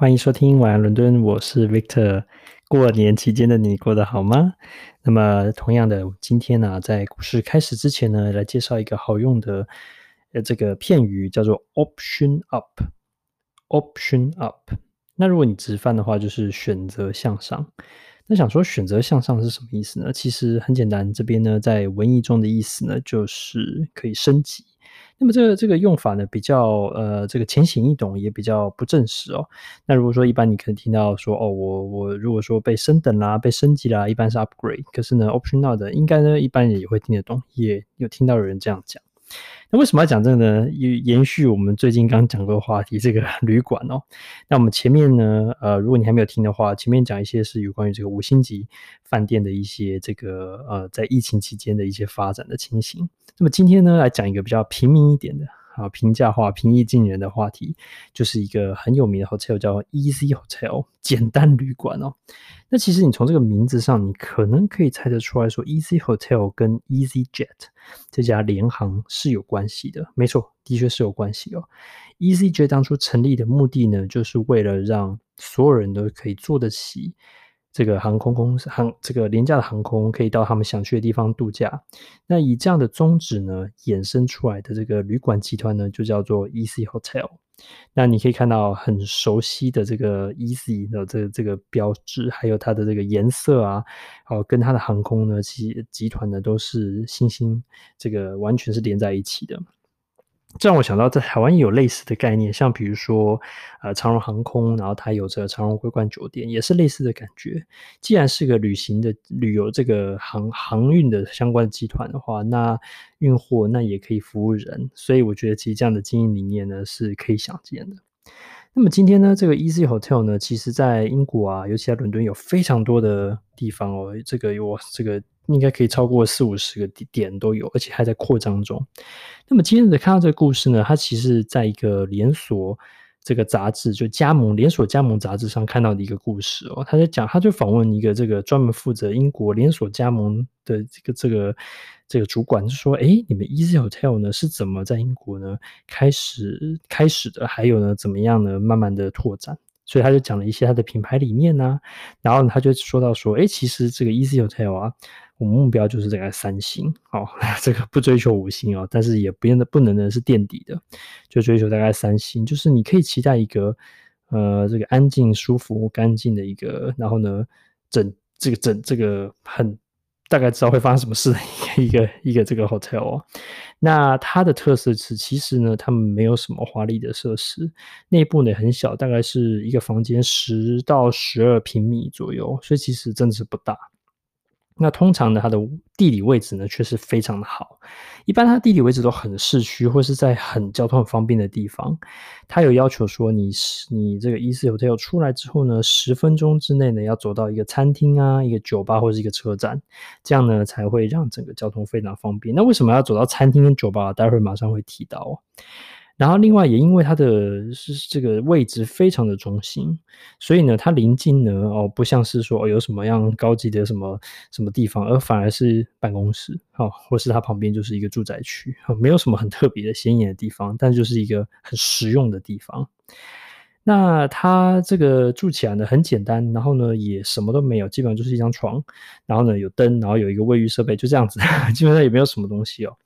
欢迎收听晚安伦敦，我是 Victor。过年期间的你过得好吗？那么同样的，今天呢、在股市开始之前呢，来介绍一个好用的呃这个片语，叫做 Option Up。Option Up。那如果你直翻的话，就是选择向上。那想说选择向上是什么意思呢？其实很简单，这边呢在文艺中的意思呢，就是可以升级。那么这个这个用法呢，比较呃这个浅显易懂，也比较不正式哦。那如果说一般你可能听到说哦，我我如果说被升等啦，被升级啦，一般是 upgrade。可是呢 optional 的应该呢，一般也会听得懂，也有听到有人这样讲。那为什么要讲这个呢？延续我们最近刚讲过的话题，这个 旅馆哦。那我们前面呢，呃，如果你还没有听的话，前面讲一些是有关于这个五星级饭店的一些这个呃，在疫情期间的一些发展的情形。那么今天呢，来讲一个比较平民一点的。啊，平价化、平易近人的话题，就是一个很有名的 hotel，叫 Easy Hotel，简单旅馆哦。那其实你从这个名字上，你可能可以猜得出来说，Easy Hotel 跟 EasyJet 这家联航是有关系的。没错，的确是有关系哦。EasyJet 当初成立的目的呢，就是为了让所有人都可以坐得起。这个航空公司航这个廉价的航空可以到他们想去的地方度假。那以这样的宗旨呢，衍生出来的这个旅馆集团呢，就叫做 Easy Hotel。那你可以看到很熟悉的这个 Easy 的这个这个标志，还有它的这个颜色啊，哦，跟它的航空呢，其集团呢都是星星，这个完全是连在一起的。这让我想到，在台湾也有类似的概念，像比如说，呃，长荣航空，然后它有着长荣桂冠酒店，也是类似的感觉。既然是个旅行的旅游这个航航运的相关集团的话，那运货那也可以服务人，所以我觉得其实这样的经营理念呢是可以想见的。那么今天呢，这个 Easy Hotel 呢，其实在英国啊，尤其在伦敦有非常多的地方哦，这个有这个。应该可以超过四五十个点都有，而且还在扩张中。那么今天的看到这个故事呢，它其实在一个连锁这个杂志，就加盟连锁加盟杂志上看到的一个故事哦。他在讲，他就访问一个这个专门负责英国连锁加盟的这个这个这个主管，就说：“诶，你们 Easy Hotel 呢是怎么在英国呢开始开始的？还有呢，怎么样呢，慢慢的拓展？”所以他就讲了一些他的品牌理念呐、然后他就说到说：“诶，其实这个 Easy Hotel 啊。”我们目标就是这个三星哦，这个不追求五星哦，但是也不变得不能的是垫底的，就追求大概三星，就是你可以期待一个呃这个安静、舒服、干净的一个，然后呢整这个整这个很大概知道会发生什么事的一个 一个这个 hotel 哦。那它的特色是，其实呢，他们没有什么华丽的设施，内部呢很小，大概是一个房间十到十二平米左右，所以其实真的是不大。那通常呢，它的地理位置呢却是非常的好。一般它地理位置都很市区，或是在很交通很方便的地方。它有要求说你，你你这个 Easy Hotel 出来之后呢，十分钟之内呢要走到一个餐厅啊、一个酒吧或是一个车站，这样呢才会让整个交通非常方便。那为什么要走到餐厅跟酒吧？待会马上会提到哦。然后，另外也因为它的是这个位置非常的中心，所以呢，它临近呢哦，不像是说有什么样高级的什么什么地方，而反而是办公室哦，或是它旁边就是一个住宅区，没有什么很特别的显眼的地方，但就是一个很实用的地方。那它这个住起来呢很简单，然后呢也什么都没有，基本上就是一张床，然后呢有灯，然后有一个卫浴设备，就这样子，基本上也没有什么东西哦。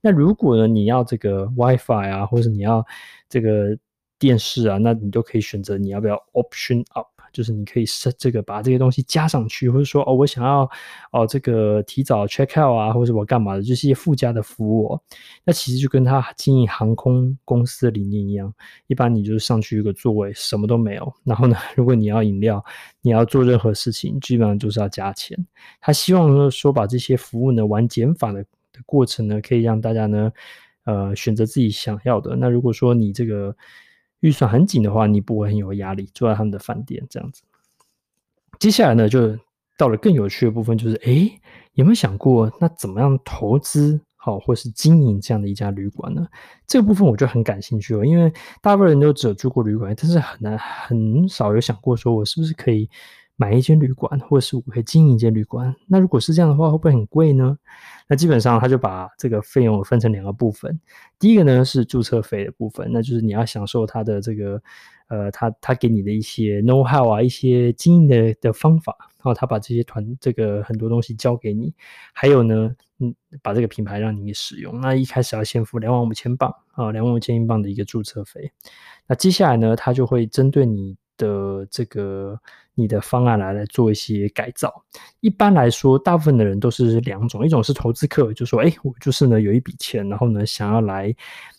那如果呢你要这个 WiFi 啊，或者你要这个电视啊，那你都可以选择你要不要 Option Up。就是你可以设这个把这些东西加上去，或者说哦，我想要哦这个提早 check out 啊，或者我干嘛的，就是一些附加的服务哦。那其实就跟他经营航空公司的理念一样，一般你就是上去一个座位，什么都没有。然后呢，如果你要饮料，你要做任何事情，基本上就是要加钱。他希望说把这些服务呢玩减法的的过程呢，可以让大家呢呃选择自己想要的。那如果说你这个。预算很紧的话，你不会很有压力，住在他们的饭店这样子。接下来呢，就到了更有趣的部分，就是诶，有没有想过，那怎么样投资好，或是经营这样的一家旅馆呢？这个部分我就很感兴趣了，因为大部分人都只有住过旅馆，但是很难很少有想过说，我是不是可以。买一间旅馆，或是我可以经营一间旅馆。那如果是这样的话，会不会很贵呢？那基本上他就把这个费用分成两个部分。第一个呢是注册费的部分，那就是你要享受它的这个呃，他他给你的一些 know how 啊，一些经营的的方法，然后他把这些团这个很多东西交给你，还有呢，嗯，把这个品牌让你使用。那一开始要先付两万五千镑啊，两万五千英镑的一个注册费。那接下来呢，他就会针对你的这个你的方案来来做一些改造。一般来说，大部分的人都是两种，一种是投资客，就说，哎，我就是呢有一笔钱，然后呢想要来。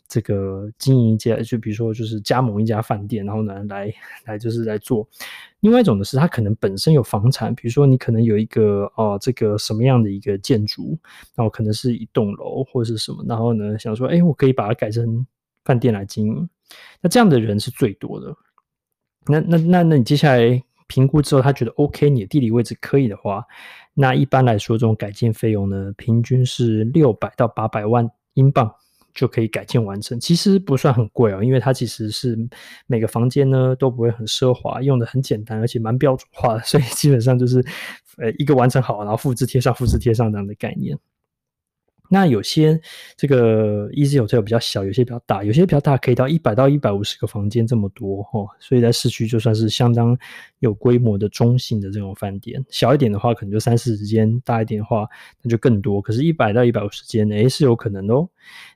这个经营一家，就比如说就是加盟一家饭店，然后呢，来来就是来做。另外一种呢是，他可能本身有房产，比如说你可能有一个哦，这个什么样的一个建筑，然后可能是一栋楼或者是什么，然后呢想说，哎，我可以把它改成饭店来经营。那这样的人是最多的。那那那那你接下来评估之后，他觉得 OK，你的地理位置可以的话，那一般来说这种改建费用呢，平均是六百到八百万英镑。就可以改建完成，其实不算很贵哦，因为它其实是每个房间呢都不会很奢华，用的很简单，而且蛮标准化的，所以基本上就是呃一个完成好，然后复制贴上，复制贴上这样的概念。那有些这个 Easy Hotel 比较小，有些比较大，有些比较大可以到一百到一百五十个房间这么多哦，所以在市区就算是相当有规模的中型的这种饭店。小一点的话可能就三四十间，大一点的话那就更多。可是，一百到一百五十间，诶，是有可能的哦。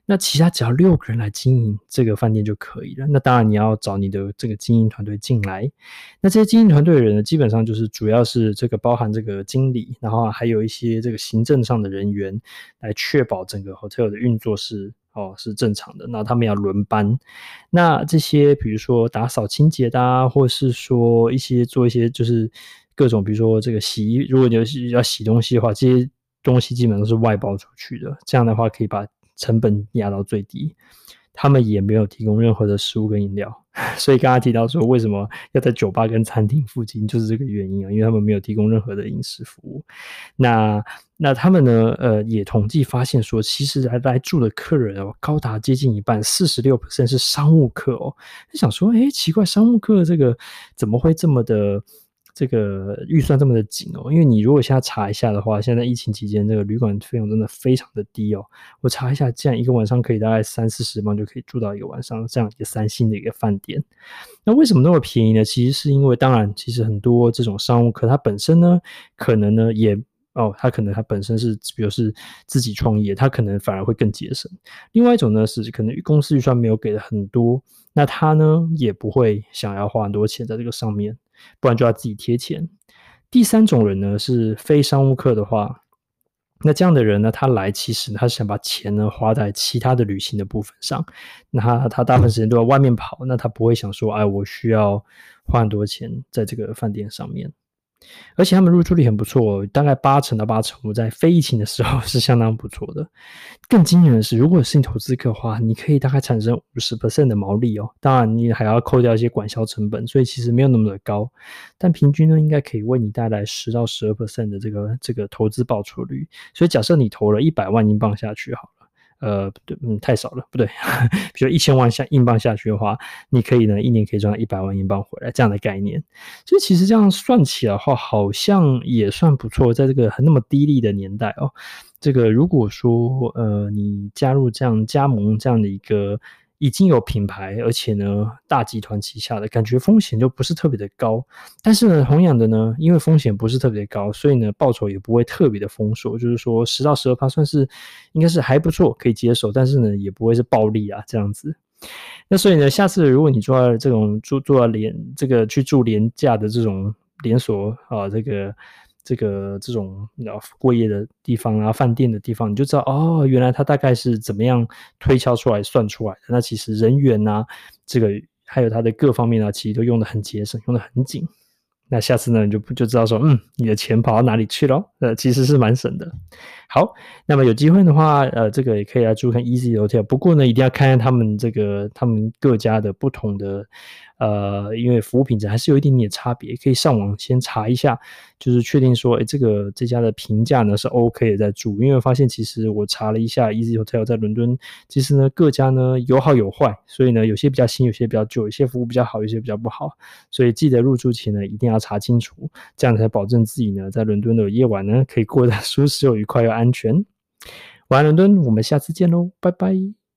那其他只要六个人来经营这个饭店就可以了。那当然你要找你的这个经营团队进来。那这些经营团队的人呢，基本上就是主要是这个包含这个经理，然后还有一些这个行政上的人员来确确保整个 hotel 的运作是哦是正常的。那他们要轮班。那这些比如说打扫清洁的啊，或是说一些做一些就是各种比如说这个洗衣，如果你要洗东西的话，这些东西基本上都是外包出去的。这样的话可以把成本压到最低，他们也没有提供任何的食物跟饮料，所以刚刚提到说为什么要在酒吧跟餐厅附近，就是这个原因啊，因为他们没有提供任何的饮食服务。那那他们呢？呃，也统计发现说，其实来来住的客人哦，高达接近一半，四十六%是商务客哦。就想说，诶，奇怪，商务客这个怎么会这么的？这个预算这么的紧哦，因为你如果现在查一下的话，现在疫情期间这个旅馆费用真的非常的低哦。我查一下，这样一个晚上可以大概三四十万就可以住到一个晚上，这样一个三星的一个饭店。那为什么那么便宜呢？其实是因为，当然，其实很多这种商务客，它本身呢，可能呢也哦，他可能他本身是，比如是自己创业，他可能反而会更节省。另外一种呢是，可能公司预算没有给的很多，那他呢也不会想要花很多钱在这个上面。不然就要自己贴钱。第三种人呢是非商务客的话，那这样的人呢，他来其实他是想把钱呢花在其他的旅行的部分上。那他他大部分时间都在外面跑，那他不会想说，哎，我需要花很多钱在这个饭店上面。而且他们入住率很不错，大概八成到八成五，在非疫情的时候是相当不错的。更惊人的是，如果是你投资客的话，你可以大概产生五十 percent 的毛利哦。当然，你还要扣掉一些管销成本，所以其实没有那么的高。但平均呢，应该可以为你带来十到十二 percent 的这个这个投资报酬率。所以假设你投了一百万英镑下去，好。呃，不对，嗯，太少了，不对。比如一千万下英镑下去的话，你可以呢，一年可以赚一百万英镑回来，这样的概念。所以其实这样算起来的话，好像也算不错。在这个很那么低利的年代哦，这个如果说呃，你加入这样加盟这样的一个。已经有品牌，而且呢，大集团旗下的感觉风险就不是特别的高。但是呢，同样的呢，因为风险不是特别的高，所以呢，报酬也不会特别的丰硕。就是说，十到十二趴算是应该是还不错，可以接受。但是呢，也不会是暴利啊这样子。那所以呢，下次如果你做这种做做连这个去住廉价的这种连锁啊，这个。这个这种过夜的地方啊，饭店的地方，你就知道哦，原来它大概是怎么样推敲出来、算出来的。那其实人员啊，这个还有它的各方面啊，其实都用得很节省，用得很紧。那下次呢，你就不就知道说，嗯，你的钱跑到哪里去了？呃，其实是蛮省的。好，那么有机会的话，呃，这个也可以来住看 Easy Hotel。不过呢，一定要看看他们这个他们各家的不同的。呃，因为服务品质还是有一点点差别，可以上网先查一下，就是确定说，哎，这个这家的评价呢是 OK 的，在住。因为发现其实我查了一下，Easy Hotel 在伦敦，其实呢各家呢有好有坏，所以呢有些比较新，有些比较旧，有些服务比较好，有些比较不好。所以记得入住前呢一定要查清楚，这样才保证自己呢在伦敦的夜晚呢可以过得 舒适又愉快又安全。晚安伦敦，我们下次见喽，拜拜。